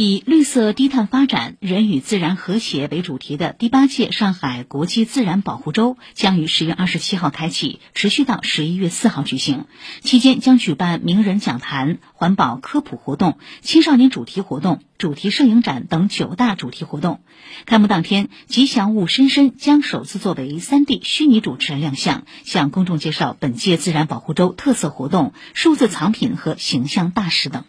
以“绿色低碳发展、人与自然和谐”为主题的第八届上海国际自然保护周将于十月二十七号开启，持续到十一月四号举行。期间将举办名人讲坛、环保科普活动、青少年主题活动、主题摄影展等九大主题活动。开幕当天，吉祥物深深将首次作为 3D 虚拟主持人亮相，向公众介绍本届自然保护周特色活动、数字藏品和形象大使等。